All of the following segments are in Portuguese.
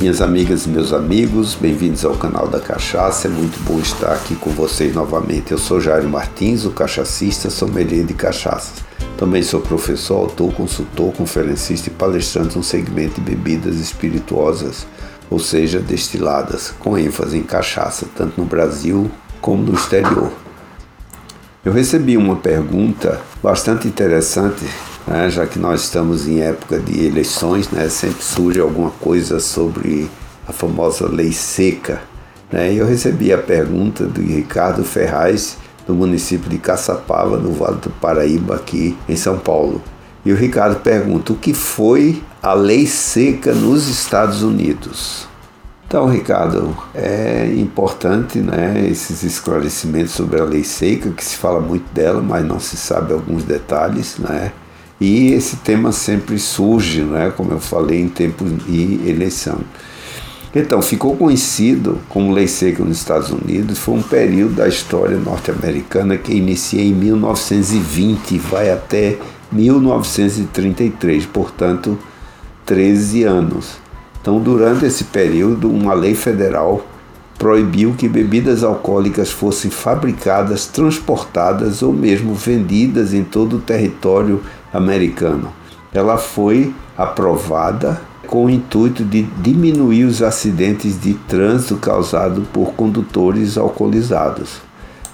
Minhas amigas e meus amigos, bem-vindos ao canal da Cachaça. É muito bom estar aqui com vocês novamente. Eu sou Jairo Martins, o cachacista, sommelier de cachaças. Também sou professor, autor, consultor, conferencista e palestrante no segmento de bebidas espirituosas, ou seja, destiladas, com ênfase em cachaça, tanto no Brasil como no exterior. Eu recebi uma pergunta bastante interessante né, já que nós estamos em época de eleições, né, sempre surge alguma coisa sobre a famosa lei seca. Né, e eu recebi a pergunta do Ricardo Ferraz, do município de Caçapava, no Vale do Paraíba, aqui em São Paulo. E o Ricardo pergunta: o que foi a lei seca nos Estados Unidos? Então, Ricardo, é importante né, esses esclarecimentos sobre a lei seca, que se fala muito dela, mas não se sabe alguns detalhes. Né? E esse tema sempre surge, né, como eu falei, em tempos de eleição. Então, ficou conhecido como lei seca nos Estados Unidos, foi um período da história norte-americana que inicia em 1920 e vai até 1933, portanto, 13 anos. Então, durante esse período, uma lei federal proibiu que bebidas alcoólicas fossem fabricadas, transportadas ou mesmo vendidas em todo o território americano. Ela foi aprovada com o intuito de diminuir os acidentes de trânsito causados por condutores alcoolizados.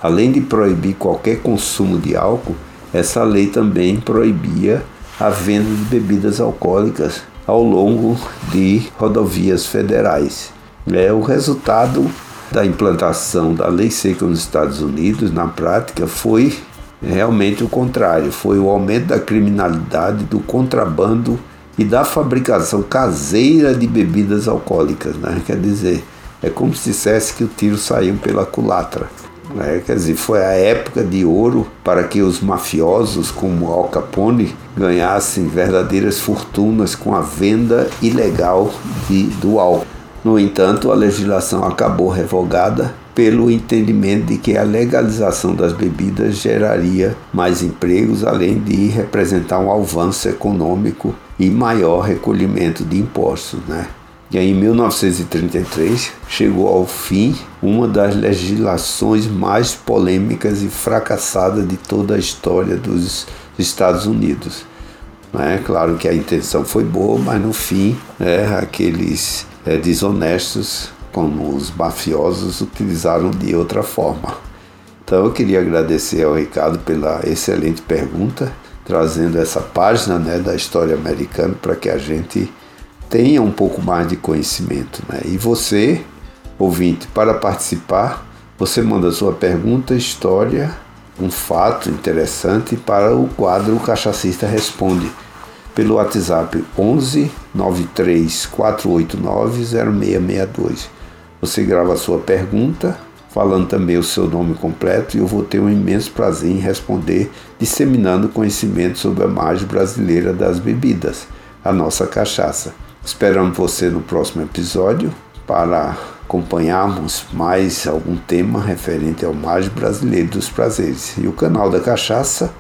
Além de proibir qualquer consumo de álcool, essa lei também proibia a venda de bebidas alcoólicas ao longo de rodovias federais. É, o resultado da implantação da lei seca nos Estados Unidos, na prática, foi realmente o contrário: foi o aumento da criminalidade, do contrabando e da fabricação caseira de bebidas alcoólicas. Né? Quer dizer, é como se dissesse que o tiro saiu pela culatra. Né? Quer dizer, foi a época de ouro para que os mafiosos, como Al Capone, ganhassem verdadeiras fortunas com a venda ilegal de, do álcool. No entanto, a legislação acabou revogada pelo entendimento de que a legalização das bebidas geraria mais empregos, além de representar um avanço econômico e maior recolhimento de impostos. Né? E aí, em 1933 chegou ao fim uma das legislações mais polêmicas e fracassadas de toda a história dos Estados Unidos. É claro que a intenção foi boa, mas no fim, né, aqueles é, desonestos, como os mafiosos, utilizaram de outra forma. Então eu queria agradecer ao Ricardo pela excelente pergunta, trazendo essa página né, da história americana para que a gente tenha um pouco mais de conhecimento. Né? E você, ouvinte, para participar, você manda sua pergunta, história, um fato interessante para o quadro O Cachacista Responde pelo WhatsApp 11 93 489 0662. Você grava a sua pergunta, falando também o seu nome completo, e eu vou ter um imenso prazer em responder, disseminando conhecimento sobre a margem brasileira das bebidas, a nossa cachaça. Esperamos você no próximo episódio para acompanharmos mais algum tema referente ao margem brasileiro dos prazeres. E o canal da cachaça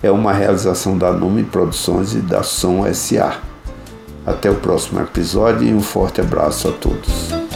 é uma realização da Nome Produções e da Som SA. Até o próximo episódio e um forte abraço a todos.